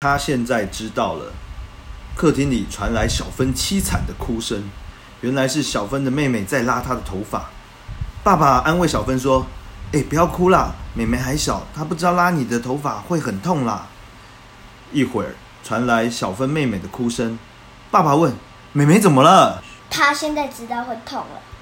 他现在知道了。客厅里传来小芬凄惨的哭声，原来是小芬的妹妹在拉她的头发。爸爸安慰小芬说：“哎，不要哭啦，妹妹还小，她不知道拉你的头发会很痛啦。”一会儿传来小芬妹妹的哭声，爸爸问：“妹妹怎么了？”她现在知道会痛了。